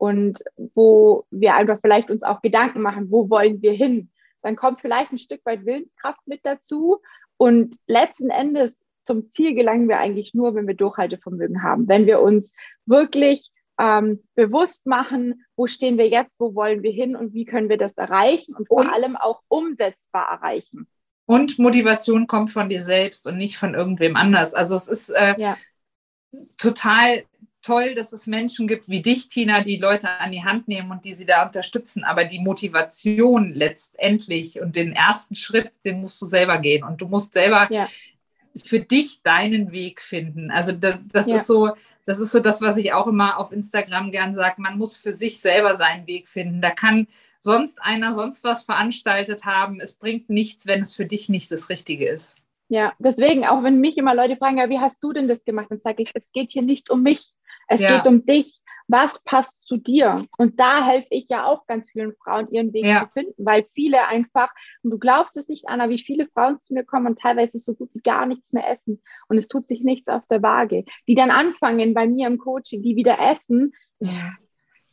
und wo wir einfach vielleicht uns auch Gedanken machen, wo wollen wir hin? Dann kommt vielleicht ein Stück weit Willenskraft mit dazu und letzten Endes zum Ziel gelangen wir eigentlich nur, wenn wir Durchhaltevermögen haben, wenn wir uns wirklich ähm, bewusst machen, wo stehen wir jetzt, wo wollen wir hin und wie können wir das erreichen und vor und, allem auch umsetzbar erreichen. Und Motivation kommt von dir selbst und nicht von irgendwem anders. Also es ist äh, ja. total toll, dass es Menschen gibt wie dich, Tina, die Leute an die Hand nehmen und die sie da unterstützen. Aber die Motivation letztendlich und den ersten Schritt, den musst du selber gehen. Und du musst selber ja. für dich deinen Weg finden. Also das, das ja. ist so, das ist so das, was ich auch immer auf Instagram gern sage. Man muss für sich selber seinen Weg finden. Da kann sonst einer sonst was veranstaltet haben. Es bringt nichts, wenn es für dich nicht das Richtige ist. Ja, deswegen, auch wenn mich immer Leute fragen, ja, wie hast du denn das gemacht, dann sage ich, es geht hier nicht um mich. Es ja. geht um dich. was passt zu dir? Und da helfe ich ja auch ganz vielen Frauen, ihren Weg ja. zu finden, weil viele einfach, und du glaubst es nicht, Anna, wie viele Frauen zu mir kommen und teilweise so gut wie gar nichts mehr essen und es tut sich nichts auf der Waage, die dann anfangen bei mir im Coaching, die wieder essen. Ja.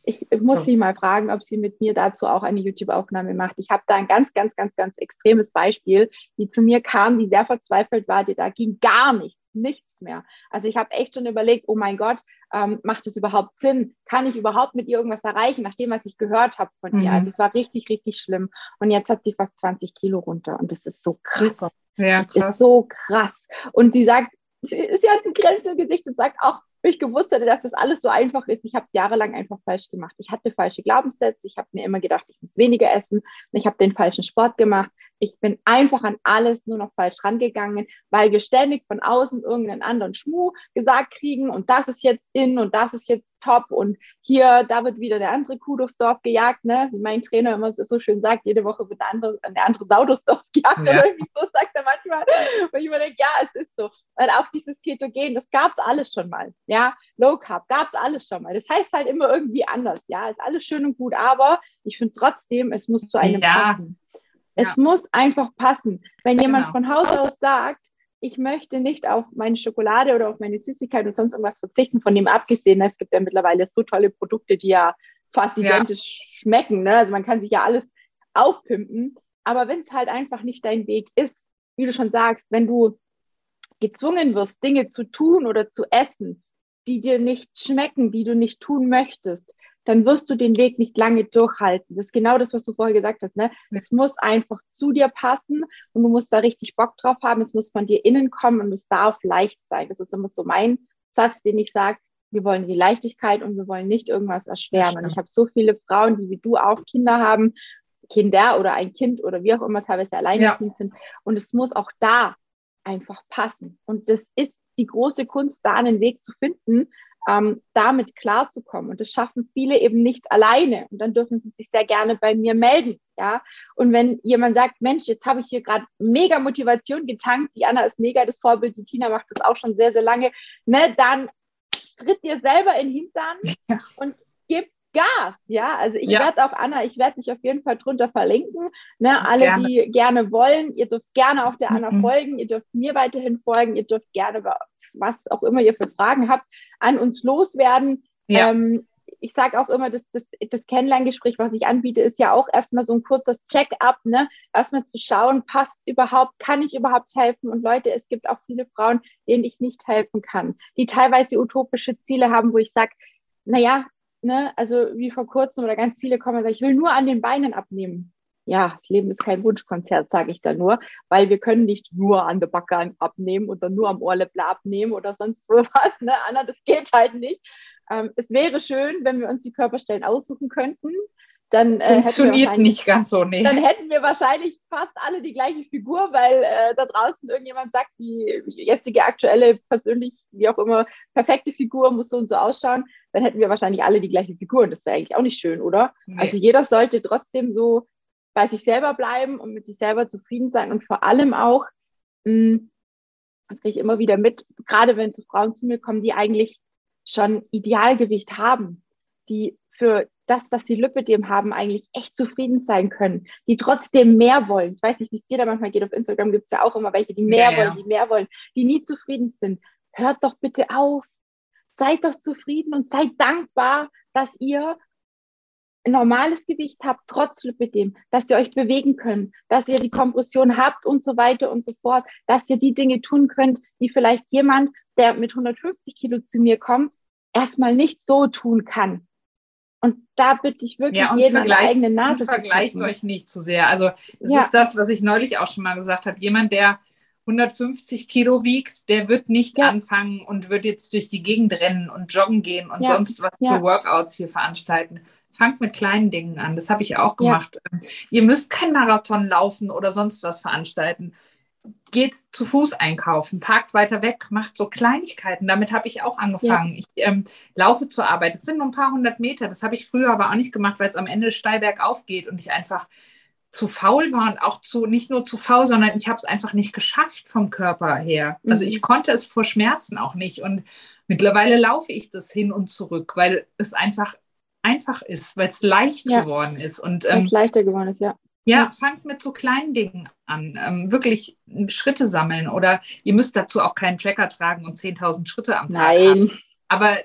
Ich, ich muss sie mal fragen, ob sie mit mir dazu auch eine YouTube-Aufnahme macht. Ich habe da ein ganz, ganz, ganz, ganz extremes Beispiel, die zu mir kam, die sehr verzweifelt war, die da ging gar nichts nichts mehr. Also ich habe echt schon überlegt, oh mein Gott, ähm, macht es überhaupt Sinn? Kann ich überhaupt mit ihr irgendwas erreichen, nach dem, was ich gehört habe von mhm. ihr? Also es war richtig, richtig schlimm. Und jetzt hat sie fast 20 Kilo runter und das ist so krass. Ja, krass. Das ist so krass. Und sie sagt, sie, sie hat ein Grenze im Gesicht und sagt auch, ich gewusst hätte, dass das alles so einfach ist. Ich habe es jahrelang einfach falsch gemacht. Ich hatte falsche Glaubenssätze. Ich habe mir immer gedacht, ich muss weniger essen. Ich habe den falschen Sport gemacht. Ich bin einfach an alles nur noch falsch rangegangen, weil wir ständig von außen irgendeinen anderen Schmuh gesagt kriegen und das ist jetzt in und das ist jetzt top und hier, da wird wieder der andere Kuh durchs Dorf gejagt, ne? wie mein Trainer immer so schön sagt, jede Woche wird eine andere, eine andere Sau durchs Dorf gejagt ja. oder irgendwie so sagt er manchmal. Und ich immer denke, ja, es ist so. Weil auch dieses Ketogen, das gab es alles schon mal. Ja, Low Carb gab es alles schon mal. Das heißt halt immer irgendwie anders. Ja, ist alles schön und gut, aber ich finde trotzdem, es muss zu einem ja. passen. Es ja. muss einfach passen. Wenn jemand genau. von Haus aus sagt, ich möchte nicht auf meine Schokolade oder auf meine Süßigkeit und sonst irgendwas verzichten, von dem abgesehen, es gibt ja mittlerweile so tolle Produkte, die ja fast ja. identisch schmecken. Ne? Also man kann sich ja alles aufpimpen. Aber wenn es halt einfach nicht dein Weg ist, wie du schon sagst, wenn du gezwungen wirst, Dinge zu tun oder zu essen, die dir nicht schmecken, die du nicht tun möchtest, dann wirst du den Weg nicht lange durchhalten. Das ist genau das, was du vorher gesagt hast. Ne? Es muss einfach zu dir passen und du musst da richtig Bock drauf haben. Es muss von dir innen kommen und es darf leicht sein. Das ist immer so mein Satz, den ich sage. Wir wollen die Leichtigkeit und wir wollen nicht irgendwas erschweren. Und ich habe so viele Frauen, die wie du auch Kinder haben, Kinder oder ein Kind oder wie auch immer teilweise alleine ja. sind. Und es muss auch da einfach passen. Und das ist die große Kunst, da einen Weg zu finden, ähm, damit klarzukommen. Und das schaffen viele eben nicht alleine. Und dann dürfen sie sich sehr gerne bei mir melden. Ja, und wenn jemand sagt, Mensch, jetzt habe ich hier gerade mega Motivation getankt, die Anna ist mega das Vorbild, die Tina macht das auch schon sehr, sehr lange, ne, dann tritt dir selber in den Hintern ja. und gib Gas, ja. Also ich ja. werde auch, Anna, ich werde dich auf jeden Fall drunter verlinken. Ne? Alle, gerne. die gerne wollen, ihr dürft gerne auch der Anna mhm. folgen, ihr dürft mir weiterhin folgen, ihr dürft gerne was auch immer ihr für Fragen habt, an uns loswerden. Ja. Ähm, ich sage auch immer, dass das, das Kennenlerngespräch, was ich anbiete, ist ja auch erstmal so ein kurzes Check-up, ne? Erstmal zu schauen, passt überhaupt, kann ich überhaupt helfen? Und Leute, es gibt auch viele Frauen, denen ich nicht helfen kann, die teilweise utopische Ziele haben, wo ich sage, naja, ne, also wie vor kurzem oder ganz viele kommen und sagen, ich will nur an den Beinen abnehmen ja, das Leben ist kein Wunschkonzert, sage ich da nur, weil wir können nicht nur an der Backe abnehmen oder nur am Ohrläppler abnehmen oder sonst wo was. Ne? Anna, das geht halt nicht. Ähm, es wäre schön, wenn wir uns die Körperstellen aussuchen könnten. Dann, äh, Funktioniert nicht ganz so, nicht. Dann hätten wir wahrscheinlich fast alle die gleiche Figur, weil äh, da draußen irgendjemand sagt, die jetzige aktuelle, persönlich, wie auch immer, perfekte Figur muss so und so ausschauen. Dann hätten wir wahrscheinlich alle die gleiche Figur und das wäre eigentlich auch nicht schön, oder? Nee. Also jeder sollte trotzdem so bei sich selber bleiben und mit sich selber zufrieden sein und vor allem auch, mh, hm, das kriege ich immer wieder mit, gerade wenn zu Frauen zu mir kommen, die eigentlich schon Idealgewicht haben, die für das, was sie Lipidem haben, eigentlich echt zufrieden sein können, die trotzdem mehr wollen. Ich weiß nicht, wie es dir da manchmal geht. Auf Instagram gibt es ja auch immer welche, die mehr ja, wollen, die mehr wollen, die nie zufrieden sind. Hört doch bitte auf. Seid doch zufrieden und seid dankbar, dass ihr normales Gewicht habt, trotz Lipidem, dass ihr euch bewegen könnt, dass ihr die Kompression habt und so weiter und so fort, dass ihr die Dinge tun könnt, die vielleicht jemand, der mit 150 Kilo zu mir kommt, erstmal nicht so tun kann. Und da bitte ich wirklich ja, jeden an der eigenen Nase. Vergleicht euch nicht zu sehr. Also das ja. ist das, was ich neulich auch schon mal gesagt habe. Jemand, der 150 Kilo wiegt, der wird nicht ja. anfangen und wird jetzt durch die Gegend rennen und joggen gehen und sonst was für Workouts hier veranstalten Fangt mit kleinen Dingen an. Das habe ich auch gemacht. Ja. Ihr müsst kein Marathon laufen oder sonst was veranstalten. Geht zu Fuß einkaufen, parkt weiter weg, macht so Kleinigkeiten. Damit habe ich auch angefangen. Ja. Ich ähm, laufe zur Arbeit. Das sind nur ein paar hundert Meter. Das habe ich früher aber auch nicht gemacht, weil es am Ende steil bergauf geht und ich einfach zu faul war und auch zu, nicht nur zu faul, sondern ich habe es einfach nicht geschafft vom Körper her. Also ich mhm. konnte es vor Schmerzen auch nicht. Und mittlerweile laufe ich das hin und zurück, weil es einfach einfach ist, weil es leicht ja. geworden ist. Und ähm, leichter geworden ist, ja. Ja, fangt mit so kleinen Dingen an. Ähm, wirklich Schritte sammeln oder ihr müsst dazu auch keinen Tracker tragen und 10.000 Schritte am Tag Nein. haben. Aber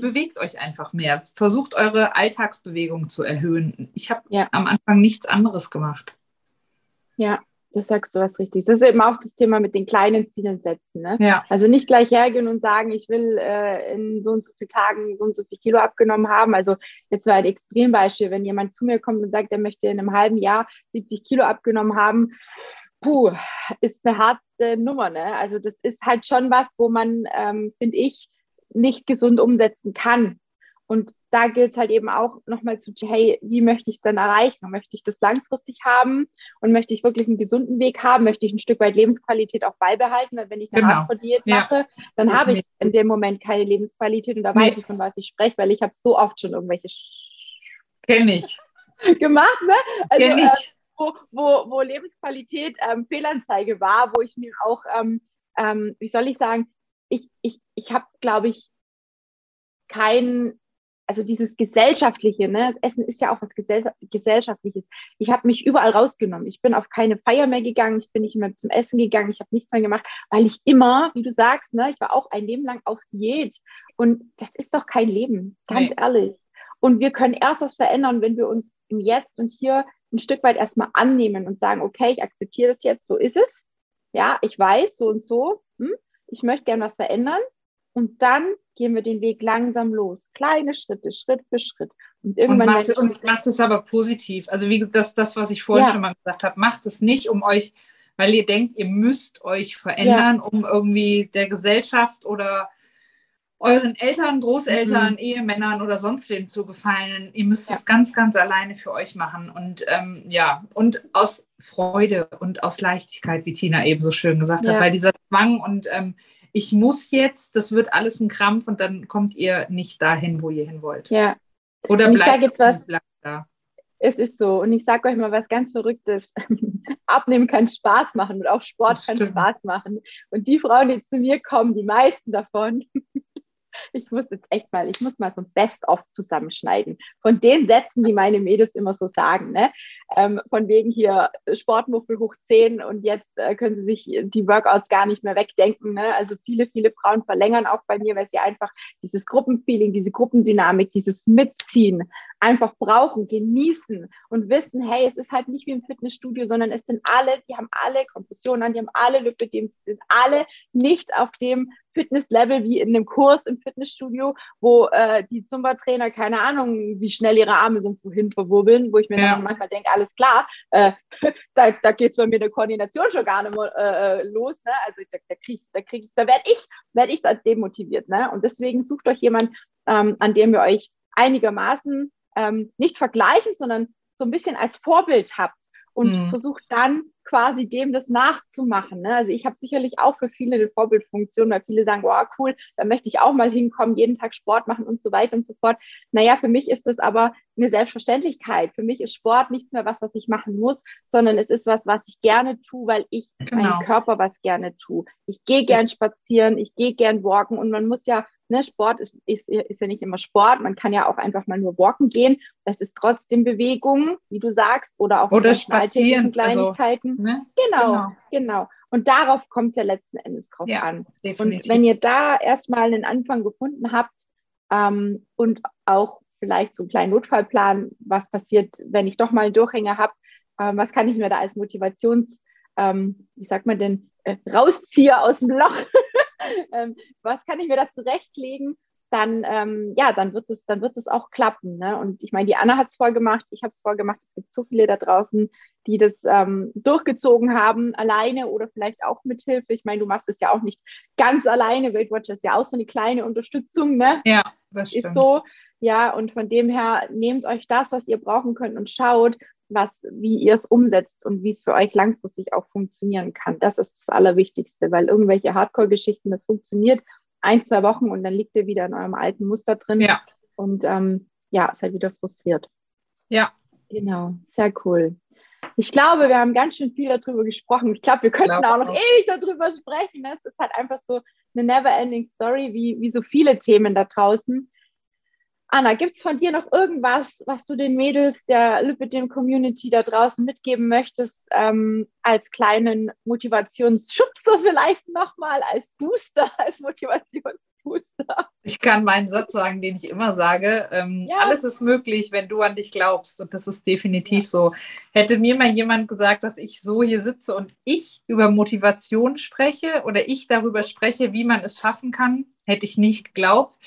bewegt euch einfach mehr. Versucht eure Alltagsbewegung zu erhöhen. Ich habe ja. am Anfang nichts anderes gemacht. Ja, das sagst du was richtig. Das ist eben auch das Thema mit den kleinen Zielen setzen. Ne? Ja. Also nicht gleich hergehen und sagen, ich will äh, in so und so vielen Tagen so und so viel Kilo abgenommen haben. Also jetzt war ein Extrembeispiel, wenn jemand zu mir kommt und sagt, er möchte in einem halben Jahr 70 Kilo abgenommen haben, puh, ist eine harte Nummer. Ne? Also das ist halt schon was, wo man, ähm, finde ich, nicht gesund umsetzen kann. Und da gilt es halt eben auch nochmal zu, hey, wie möchte ich es denn erreichen? Möchte ich das langfristig haben und möchte ich wirklich einen gesunden Weg haben? Möchte ich ein Stück weit Lebensqualität auch beibehalten? Weil wenn ich eine genau. Hardcore-Diät mache, ja. dann habe ich in dem Moment keine Lebensqualität und da nee. weiß ich, von was ich spreche, weil ich habe so oft schon irgendwelche Kenn ich. gemacht, ne? Also, Kenn ich. Äh, wo, wo, wo Lebensqualität ähm, Fehlanzeige war, wo ich mir auch, ähm, ähm, wie soll ich sagen, ich, ich, ich habe, glaube ich, kein, also dieses Gesellschaftliche, ne? Das Essen ist ja auch was Gesell Gesellschaftliches. Ich habe mich überall rausgenommen. Ich bin auf keine Feier mehr gegangen, ich bin nicht mehr zum Essen gegangen, ich habe nichts mehr gemacht, weil ich immer, wie du sagst, ne, ich war auch ein Leben lang auf Diät. Und das ist doch kein Leben, ganz nee. ehrlich. Und wir können erst was verändern, wenn wir uns im Jetzt und hier ein Stück weit erstmal annehmen und sagen, okay, ich akzeptiere das jetzt, so ist es. Ja, ich weiß, so und so. Hm? Ich möchte gerne was verändern. Und dann gehen wir den Weg langsam los. Kleine Schritte, Schritt für Schritt. Und irgendwann. Und macht, und macht es aber positiv. Also, wie das, das was ich vorhin ja. schon mal gesagt habe, macht es nicht, um euch, weil ihr denkt, ihr müsst euch verändern, ja. um irgendwie der Gesellschaft oder euren Eltern, Großeltern, mhm. Ehemännern oder sonst wem zu gefallen. Ihr müsst ja. es ganz, ganz alleine für euch machen. Und ähm, ja, und aus Freude und aus Leichtigkeit, wie Tina eben so schön gesagt hat, weil dieser Zwang und ähm, ich muss jetzt, das wird alles ein Krampf und dann kommt ihr nicht dahin, wo ihr hin wollt. Ja. Oder bleibt jetzt was, da. Es ist so. Und ich sage euch mal was ganz Verrücktes. Abnehmen kann Spaß machen und auch Sport kann Spaß machen. Und die Frauen, die zu mir kommen, die meisten davon, ich muss jetzt echt mal, ich muss mal so ein Best-of zusammenschneiden. Von den Sätzen, die meine Mädels immer so sagen, ne? Ähm, von wegen hier Sportmuffel hoch 10 und jetzt äh, können sie sich die Workouts gar nicht mehr wegdenken. Ne? Also viele, viele Frauen verlängern auch bei mir, weil sie einfach dieses Gruppenfeeling, diese Gruppendynamik, dieses Mitziehen einfach brauchen, genießen und wissen, hey, es ist halt nicht wie im Fitnessstudio, sondern es sind alle, die haben alle Kompressionen an, die haben alle Lipödem, sind alle nicht auf dem Fitnesslevel wie in einem Kurs im Fitnessstudio, wo äh, die Zumba-Trainer keine Ahnung, wie schnell ihre Arme sonst wohin verwurbeln, wo ich mir ja. dann manchmal denke, alles klar, äh, da, da geht es bei mir eine Koordination schon gar nicht mehr äh, äh los. Ne? Also da, da kriege da krieg ich, da werde ich, werd ich da demotiviert. Ne? Und deswegen sucht euch jemand, ähm, an dem ihr euch einigermaßen ähm, nicht vergleichen, sondern so ein bisschen als Vorbild habt und mhm. versucht dann quasi dem das nachzumachen. Ne? Also ich habe sicherlich auch für viele eine Vorbildfunktion, weil viele sagen, wow, cool, da möchte ich auch mal hinkommen, jeden Tag Sport machen und so weiter und so fort. Naja, für mich ist das aber eine Selbstverständlichkeit. Für mich ist Sport nichts mehr was, was ich machen muss, sondern es ist was, was ich gerne tue, weil ich genau. meinem Körper was gerne tue. Ich gehe gern spazieren, ich gehe gern walken und man muss ja Ne, Sport ist, ist, ist ja nicht immer Sport, man kann ja auch einfach mal nur walken gehen. Das ist trotzdem Bewegung, wie du sagst, oder auch oder spazieren, also, Kleinigkeiten. Also, ne? genau, genau, genau. Und darauf kommt es ja letzten Endes drauf ja, an. Definitiv. Und wenn ihr da erstmal einen Anfang gefunden habt ähm, und auch vielleicht so einen kleinen Notfallplan, was passiert, wenn ich doch mal einen Durchhänger habe, ähm, was kann ich mir da als Motivations, ähm, wie sagt man denn, äh, rausziehe aus dem Loch ähm, was kann ich mir da zurechtlegen? Dann, ähm, ja, dann wird es, dann wird es auch klappen. Ne? Und ich meine, die Anna hat es vorgemacht, ich habe es vorgemacht. Es gibt so viele da draußen, die das ähm, durchgezogen haben, alleine oder vielleicht auch mit Hilfe. Ich meine, du machst es ja auch nicht ganz alleine. Weight Watchers ist ja auch so eine kleine Unterstützung, ne? Ja, das stimmt. Ist so, ja, und von dem her nehmt euch das, was ihr brauchen könnt und schaut, was, wie ihr es umsetzt und wie es für euch langfristig auch funktionieren kann. Das ist das Allerwichtigste, weil irgendwelche Hardcore-Geschichten, das funktioniert ein, zwei Wochen und dann liegt ihr wieder in eurem alten Muster drin. Ja. Und ähm, ja, halt wieder frustriert. Ja. Genau, sehr cool. ich glaube, wir haben ganz schön viel darüber gesprochen. Ich glaube, wir könnten glaub auch noch ewig darüber sprechen. Ne? Es ist halt einfach so eine never-ending Story, wie, wie so viele Themen da draußen. Anna, gibt es von dir noch irgendwas, was du den Mädels der Lipidem Community da draußen mitgeben möchtest, ähm, als kleinen Motivationsschubser vielleicht nochmal, als Booster, als Motivationsbooster? Ich kann meinen Satz sagen, den ich immer sage. Ähm, ja. Alles ist möglich, wenn du an dich glaubst. Und das ist definitiv ja. so. Hätte mir mal jemand gesagt, dass ich so hier sitze und ich über Motivation spreche oder ich darüber spreche, wie man es schaffen kann, hätte ich nicht geglaubt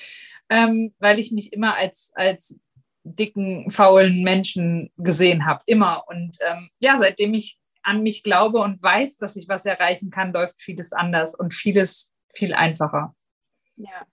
ähm, weil ich mich immer als, als dicken, faulen Menschen gesehen habe. Immer. Und ähm, ja, seitdem ich an mich glaube und weiß, dass ich was erreichen kann, läuft vieles anders und vieles viel einfacher. Ja,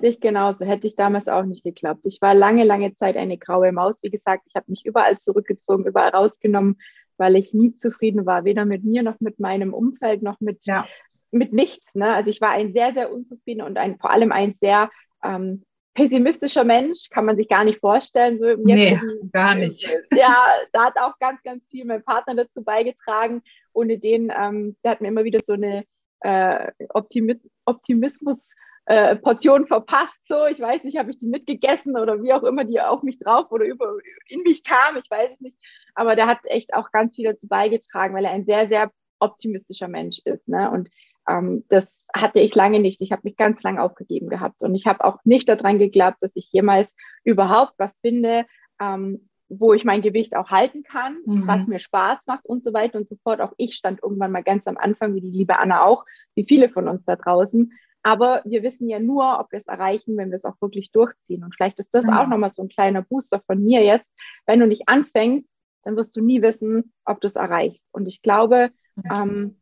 ich genauso. Hätte ich damals auch nicht geklappt. Ich war lange, lange Zeit eine graue Maus. Wie gesagt, ich habe mich überall zurückgezogen, überall rausgenommen, weil ich nie zufrieden war, weder mit mir noch mit meinem Umfeld noch mit, ja. mit nichts. Ne? Also ich war ein sehr, sehr unzufrieden und ein, vor allem ein sehr ähm, pessimistischer Mensch, kann man sich gar nicht vorstellen. So nee, gar nicht. Ja, da hat auch ganz, ganz viel mein Partner dazu beigetragen. Ohne den, ähm, der hat mir immer wieder so eine äh, Optimi Optimismus äh, Portion verpasst. So, ich weiß nicht, habe ich die mitgegessen oder wie auch immer die auf mich drauf oder über in mich kam, ich weiß es nicht. Aber der hat echt auch ganz viel dazu beigetragen, weil er ein sehr, sehr optimistischer Mensch ist. Ne? Und ähm, das hatte ich lange nicht. Ich habe mich ganz lang aufgegeben gehabt und ich habe auch nicht daran geglaubt, dass ich jemals überhaupt was finde, ähm, wo ich mein Gewicht auch halten kann, mhm. was mir Spaß macht und so weiter und so fort. Auch ich stand irgendwann mal ganz am Anfang, wie die liebe Anna auch, wie viele von uns da draußen. Aber wir wissen ja nur, ob wir es erreichen, wenn wir es auch wirklich durchziehen. Und vielleicht ist das mhm. auch nochmal so ein kleiner Booster von mir jetzt. Wenn du nicht anfängst, dann wirst du nie wissen, ob du es erreichst. Und ich glaube, ähm,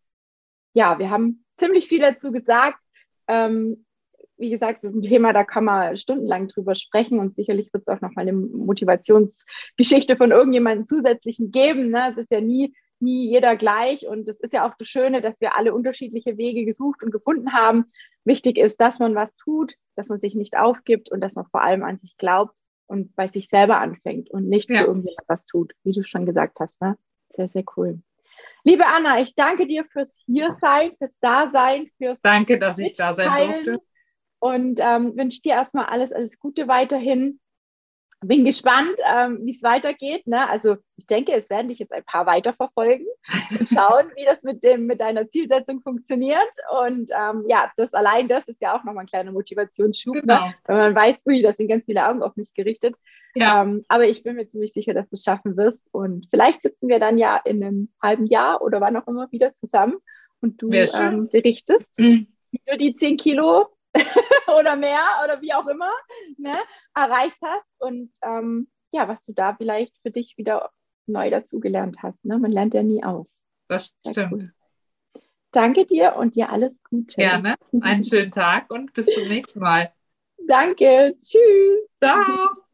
ja, wir haben ziemlich viel dazu gesagt. Ähm, wie gesagt, das ist ein Thema, da kann man stundenlang drüber sprechen und sicherlich wird es auch nochmal eine Motivationsgeschichte von irgendjemandem zusätzlichen geben. Ne? Es ist ja nie, nie jeder gleich und es ist ja auch das Schöne, dass wir alle unterschiedliche Wege gesucht und gefunden haben. Wichtig ist, dass man was tut, dass man sich nicht aufgibt und dass man vor allem an sich glaubt und bei sich selber anfängt und nicht ja. für irgendjemand was tut, wie du schon gesagt hast. Ne? Sehr, sehr cool. Liebe Anna, ich danke dir fürs Hiersein, fürs Dasein, fürs Danke, dass ich da sein durfte. Und ähm, wünsche dir erstmal alles, alles Gute weiterhin. Bin gespannt, ähm, wie es weitergeht. Ne? Also ich denke, es werden dich jetzt ein paar weiterverfolgen und schauen, wie das mit dem mit deiner Zielsetzung funktioniert. Und ähm, ja, das allein das ist ja auch nochmal ein kleiner Motivationsschub, ne? genau. ne? wenn man weiß, ui, da sind ganz viele Augen auf mich gerichtet. Ja. Ähm, aber ich bin mir ziemlich sicher, dass du es schaffen wirst. Und vielleicht sitzen wir dann ja in einem halben Jahr oder wann auch immer wieder zusammen und du ähm, berichtest, mhm. wie du die 10 Kilo oder mehr oder wie auch immer ne, erreicht hast und ähm, ja, was du da vielleicht für dich wieder neu dazugelernt hast. Ne? Man lernt ja nie aus. Das stimmt. Cool. Danke dir und dir alles Gute. Gerne. Einen schönen Tag und bis zum nächsten Mal. Danke. Tschüss. Ciao.